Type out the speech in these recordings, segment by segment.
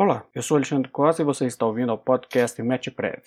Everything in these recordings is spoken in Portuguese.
Olá, eu sou Alexandre Costa e você está ouvindo ao podcast MetPrev.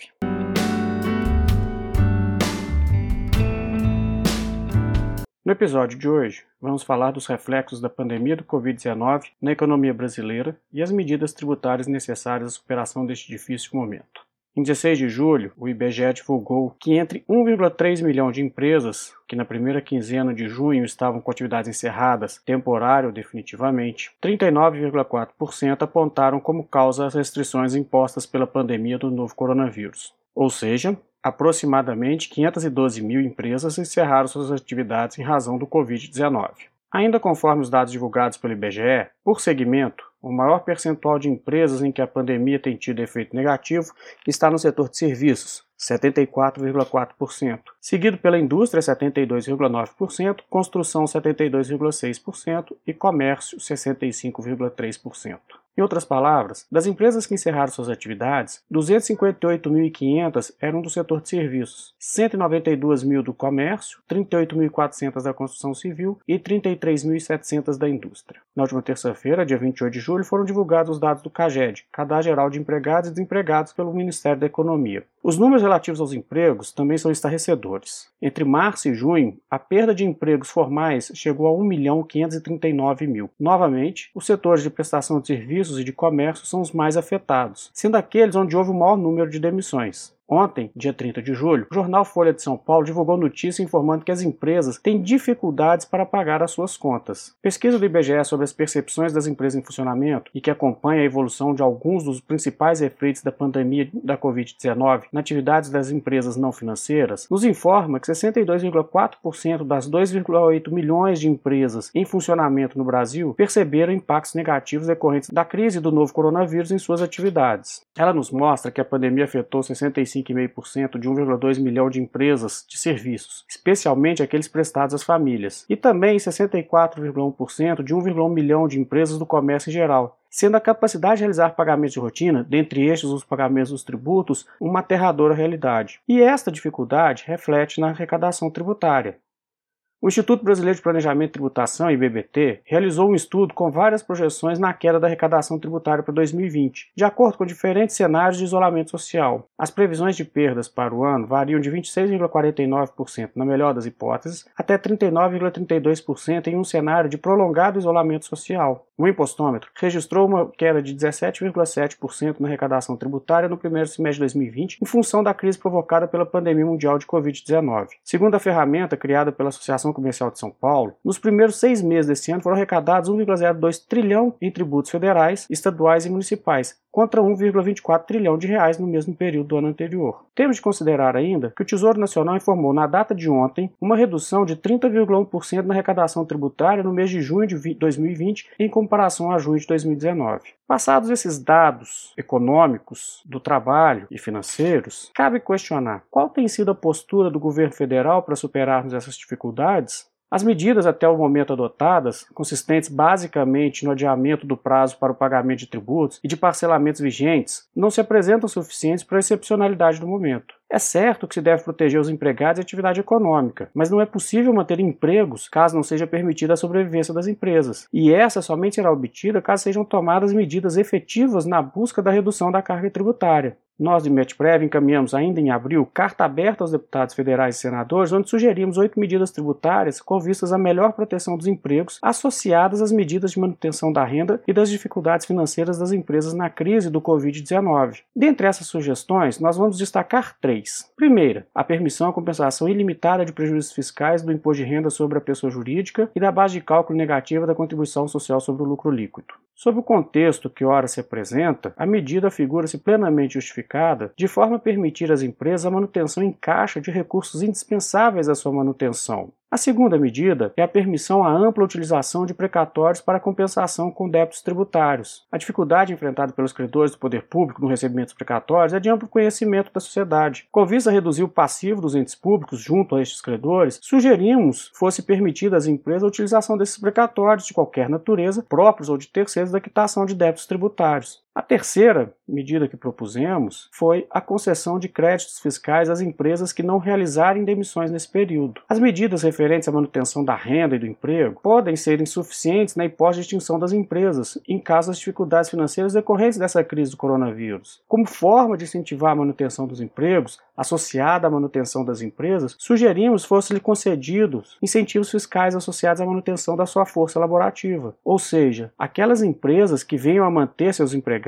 No episódio de hoje, vamos falar dos reflexos da pandemia do Covid-19 na economia brasileira e as medidas tributárias necessárias à superação deste difícil momento. Em 16 de julho, o IBGE divulgou que entre 1,3 milhão de empresas que na primeira quinzena de junho estavam com atividades encerradas, temporário ou definitivamente, 39,4% apontaram como causa as restrições impostas pela pandemia do novo coronavírus. Ou seja, aproximadamente 512 mil empresas encerraram suas atividades em razão do Covid-19. Ainda conforme os dados divulgados pelo IBGE, por segmento, o maior percentual de empresas em que a pandemia tem tido efeito negativo está no setor de serviços, 74,4%, seguido pela indústria, 72,9%, construção, 72,6% e comércio, 65,3%. Em outras palavras, das empresas que encerraram suas atividades, 258.500 eram do setor de serviços, 192 mil do comércio, 38.400 da construção civil e 33.700 da indústria. Na última terça-feira, dia 28 de julho, foram divulgados os dados do CAGED, Cadastro Geral de Empregados e Desempregados pelo Ministério da Economia. Os números relativos aos empregos também são estarrecedores. Entre março e junho, a perda de empregos formais chegou a 1.539 mil. Novamente, os setores de prestação de serviços e de comércio são os mais afetados, sendo aqueles onde houve o maior número de demissões. Ontem, dia 30 de julho, o jornal Folha de São Paulo divulgou notícia informando que as empresas têm dificuldades para pagar as suas contas. Pesquisa do IBGE sobre as percepções das empresas em funcionamento e que acompanha a evolução de alguns dos principais efeitos da pandemia da Covid-19 na atividades das empresas não financeiras, nos informa que 62,4% das 2,8 milhões de empresas em funcionamento no Brasil perceberam impactos negativos decorrentes da crise do novo coronavírus em suas atividades. Ela nos mostra que a pandemia afetou 65 5,5% de 1,2 milhão de empresas de serviços, especialmente aqueles prestados às famílias, e também 64,1% de 1,1 milhão de empresas do comércio em geral, sendo a capacidade de realizar pagamentos de rotina, dentre estes os pagamentos dos tributos, uma aterradora realidade. E esta dificuldade reflete na arrecadação tributária. O Instituto Brasileiro de Planejamento e Tributação, IBBT, realizou um estudo com várias projeções na queda da arrecadação tributária para 2020, de acordo com diferentes cenários de isolamento social. As previsões de perdas para o ano variam de 26,49% na melhor das hipóteses até 39,32% em um cenário de prolongado isolamento social. O impostômetro registrou uma queda de 17,7% na arrecadação tributária no primeiro semestre de 2020, em função da crise provocada pela pandemia mundial de Covid-19. Segundo a ferramenta criada pela Associação Comercial de São Paulo, nos primeiros seis meses desse ano foram arrecadados 1,02 trilhão em tributos federais, estaduais e municipais, contra 1,24 trilhão de reais no mesmo período do ano anterior. Temos de considerar ainda que o Tesouro Nacional informou na data de ontem uma redução de 30,1% na arrecadação tributária no mês de junho de 2020 em comparação a junho de 2019. Passados esses dados econômicos, do trabalho e financeiros, cabe questionar qual tem sido a postura do governo federal para superarmos essas dificuldades as medidas até o momento adotadas, consistentes basicamente no adiamento do prazo para o pagamento de tributos e de parcelamentos vigentes, não se apresentam suficientes para a excepcionalidade do momento. É certo que se deve proteger os empregados e a atividade econômica, mas não é possível manter empregos caso não seja permitida a sobrevivência das empresas. E essa somente será obtida caso sejam tomadas medidas efetivas na busca da redução da carga tributária. Nós, de Metprev, encaminhamos ainda em abril carta aberta aos deputados federais e senadores, onde sugerimos oito medidas tributárias com vistas à melhor proteção dos empregos, associadas às medidas de manutenção da renda e das dificuldades financeiras das empresas na crise do Covid-19. Dentre essas sugestões, nós vamos destacar três. Primeira, a permissão à compensação ilimitada de prejuízos fiscais do imposto de renda sobre a pessoa jurídica e da base de cálculo negativa da contribuição social sobre o lucro líquido. Sob o contexto que ora se apresenta, a medida figura-se plenamente justificada de forma a permitir às empresas a manutenção em caixa de recursos indispensáveis à sua manutenção, a segunda medida é a permissão à ampla utilização de precatórios para compensação com débitos tributários. A dificuldade enfrentada pelos credores do poder público no recebimento dos precatórios é de amplo conhecimento da sociedade. Com vista a reduzir o passivo dos entes públicos junto a estes credores, sugerimos fosse permitida às empresas a utilização desses precatórios de qualquer natureza, próprios ou de terceiros da quitação de débitos tributários. A terceira medida que propusemos foi a concessão de créditos fiscais às empresas que não realizarem demissões nesse período. As medidas referentes à manutenção da renda e do emprego podem ser insuficientes na hipótese de extinção das empresas, em caso das dificuldades financeiras decorrentes dessa crise do coronavírus. Como forma de incentivar a manutenção dos empregos, associada à manutenção das empresas, sugerimos fossem-lhe concedidos incentivos fiscais associados à manutenção da sua força laborativa. Ou seja, aquelas empresas que venham a manter seus empregados,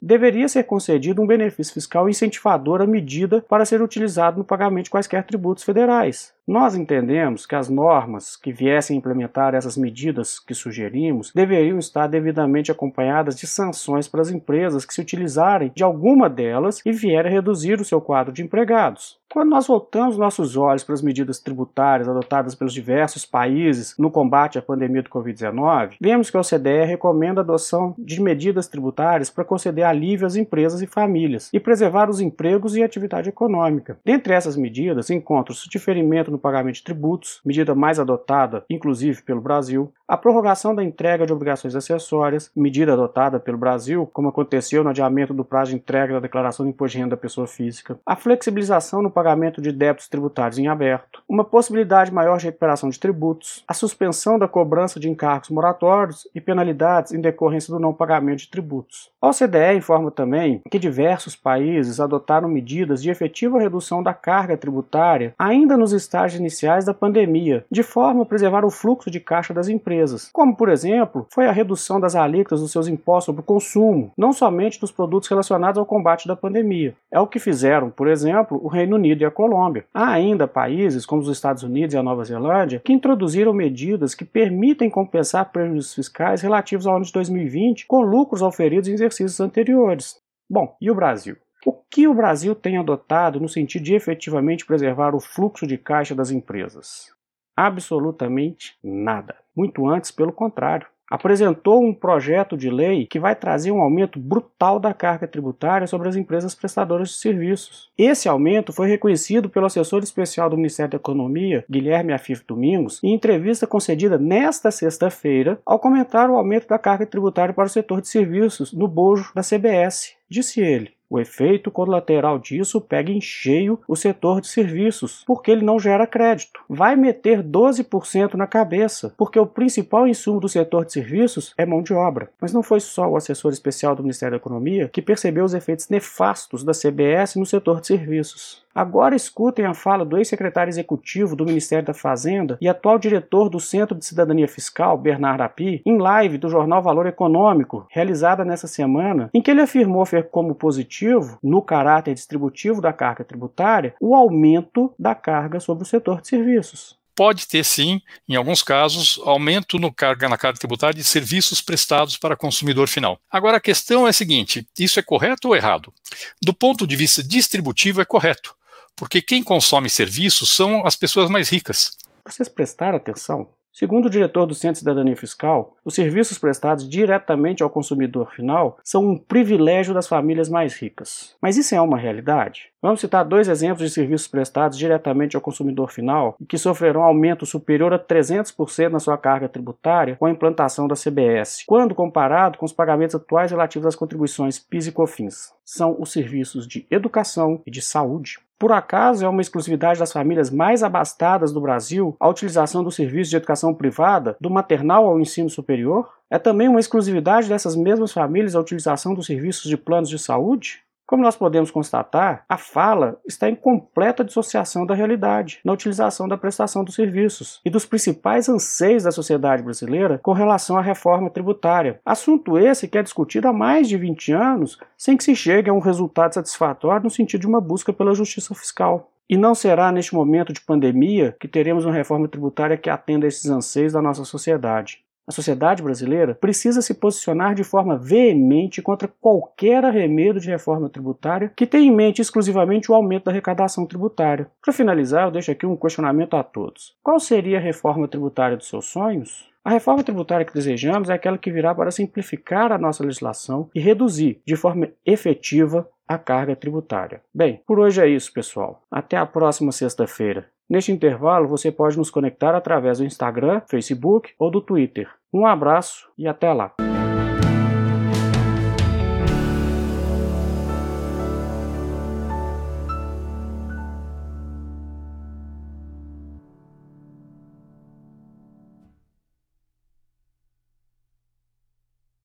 deveria ser concedido um benefício fiscal incentivador à medida para ser utilizado no pagamento de quaisquer tributos federais. Nós entendemos que as normas que viessem implementar essas medidas que sugerimos deveriam estar devidamente acompanhadas de sanções para as empresas que se utilizarem de alguma delas e vierem reduzir o seu quadro de empregados. Quando nós voltamos nossos olhos para as medidas tributárias adotadas pelos diversos países no combate à pandemia do Covid-19, vemos que a OCDE recomenda a adoção de medidas tributárias para conceder alívio às empresas e famílias e preservar os empregos e a atividade econômica. Dentre essas medidas, encontra-se o diferimento no pagamento de tributos, medida mais adotada, inclusive pelo Brasil, a prorrogação da entrega de obrigações acessórias, medida adotada pelo Brasil, como aconteceu no adiamento do prazo de entrega da declaração de imposto de renda da pessoa física, a flexibilização no pagamento de débitos tributários em aberto, uma possibilidade maior de recuperação de tributos, a suspensão da cobrança de encargos moratórios e penalidades em decorrência do não pagamento de tributos. A OCDE informa também que diversos países adotaram medidas de efetiva redução da carga tributária ainda nos estágios iniciais da pandemia, de forma a preservar o fluxo de caixa das empresas, como, por exemplo, foi a redução das alíquotas dos seus impostos sobre o consumo, não somente dos produtos relacionados ao combate da pandemia. É o que fizeram, por exemplo, o Reino Unido Unido e a Colômbia. Há ainda países, como os Estados Unidos e a Nova Zelândia, que introduziram medidas que permitem compensar prejuízos fiscais relativos ao ano de 2020 com lucros oferidos em exercícios anteriores. Bom, e o Brasil? O que o Brasil tem adotado no sentido de efetivamente preservar o fluxo de caixa das empresas? Absolutamente nada. Muito antes, pelo contrário apresentou um projeto de lei que vai trazer um aumento brutal da carga tributária sobre as empresas prestadoras de serviços. Esse aumento foi reconhecido pelo assessor especial do Ministério da Economia, Guilherme Afif Domingos, em entrevista concedida nesta sexta-feira, ao comentar o aumento da carga tributária para o setor de serviços no bojo da CBS. Disse ele: o efeito colateral disso pega em cheio o setor de serviços, porque ele não gera crédito. Vai meter 12% na cabeça, porque o principal insumo do setor de serviços é mão de obra. Mas não foi só o assessor especial do Ministério da Economia que percebeu os efeitos nefastos da CBS no setor de serviços. Agora escutem a fala do ex-secretário executivo do Ministério da Fazenda e atual diretor do Centro de Cidadania Fiscal, Bernardo Api, em live do jornal Valor Econômico, realizada nessa semana, em que ele afirmou ver como positivo, no caráter distributivo da carga tributária, o aumento da carga sobre o setor de serviços pode ter sim, em alguns casos, aumento no carga, na carga tributária de serviços prestados para consumidor final. Agora a questão é a seguinte: isso é correto ou errado? Do ponto de vista distributivo, é correto porque quem consome serviços são as pessoas mais ricas. Vocês prestaram atenção? Segundo o diretor do Centro de Cidadania Fiscal, os serviços prestados diretamente ao consumidor final são um privilégio das famílias mais ricas. Mas isso é uma realidade? Vamos citar dois exemplos de serviços prestados diretamente ao consumidor final e que sofrerão aumento superior a 300% na sua carga tributária com a implantação da CBS, quando comparado com os pagamentos atuais relativos às contribuições PIS e COFINS. São os serviços de educação e de saúde. Por acaso é uma exclusividade das famílias mais abastadas do Brasil a utilização do serviço de educação privada, do maternal ao ensino superior? É também uma exclusividade dessas mesmas famílias a utilização dos serviços de planos de saúde? Como nós podemos constatar, a fala está em completa dissociação da realidade, na utilização da prestação dos serviços e dos principais anseios da sociedade brasileira com relação à reforma tributária. Assunto esse que é discutido há mais de 20 anos sem que se chegue a um resultado satisfatório no sentido de uma busca pela justiça fiscal. E não será neste momento de pandemia que teremos uma reforma tributária que atenda a esses anseios da nossa sociedade. A sociedade brasileira precisa se posicionar de forma veemente contra qualquer arremedo de reforma tributária que tenha em mente exclusivamente o aumento da arrecadação tributária. Para finalizar, eu deixo aqui um questionamento a todos: qual seria a reforma tributária dos seus sonhos? A reforma tributária que desejamos é aquela que virá para simplificar a nossa legislação e reduzir de forma efetiva a carga tributária. Bem, por hoje é isso, pessoal. Até a próxima sexta-feira. Neste intervalo, você pode nos conectar através do Instagram, Facebook ou do Twitter. Um abraço e até lá!